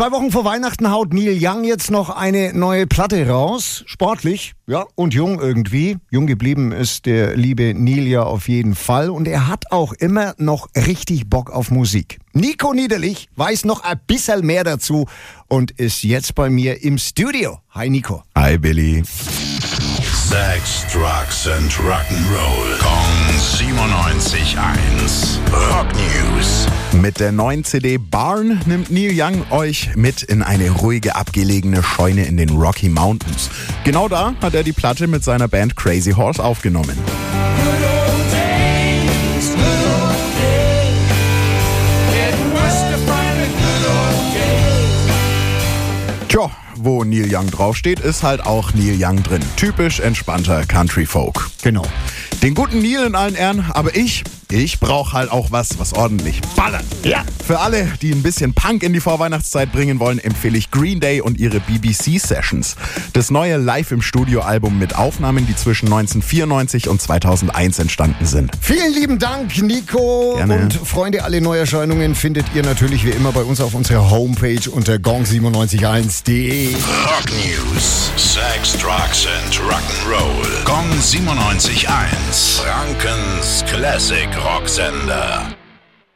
zwei Wochen vor Weihnachten haut Neil Young jetzt noch eine neue Platte raus. Sportlich, ja, und jung irgendwie. Jung geblieben ist der liebe Neil ja auf jeden Fall. Und er hat auch immer noch richtig Bock auf Musik. Nico Niederlich weiß noch ein bisschen mehr dazu und ist jetzt bei mir im Studio. Hi Nico. Hi Billy. Sex, Drugs and Rock'n'Roll. Kong 97.1. Rock News. Mit der neuen CD Barn nimmt Neil Young euch mit in eine ruhige, abgelegene Scheune in den Rocky Mountains. Genau da hat er die Platte mit seiner Band Crazy Horse aufgenommen. Tja, wo Neil Young draufsteht, ist halt auch Neil Young drin. Typisch entspannter Country Folk. Genau. Den guten Neil in allen Ehren, aber ich, ich brauche halt auch was, was ordentlich ballert. Ja. Für alle, die ein bisschen Punk in die Vorweihnachtszeit bringen wollen, empfehle ich Green Day und ihre BBC Sessions. Das neue Live im Studio Album mit Aufnahmen, die zwischen 1994 und 2001 entstanden sind. Vielen lieben Dank, Nico. Gerne. Und Freunde, alle Neuerscheinungen findet ihr natürlich wie immer bei uns auf unserer Homepage unter gong971.de. Rock News. Sex, Drugs and Rock'n'Roll. Kong 97.1. Frankens Classic Rocksender.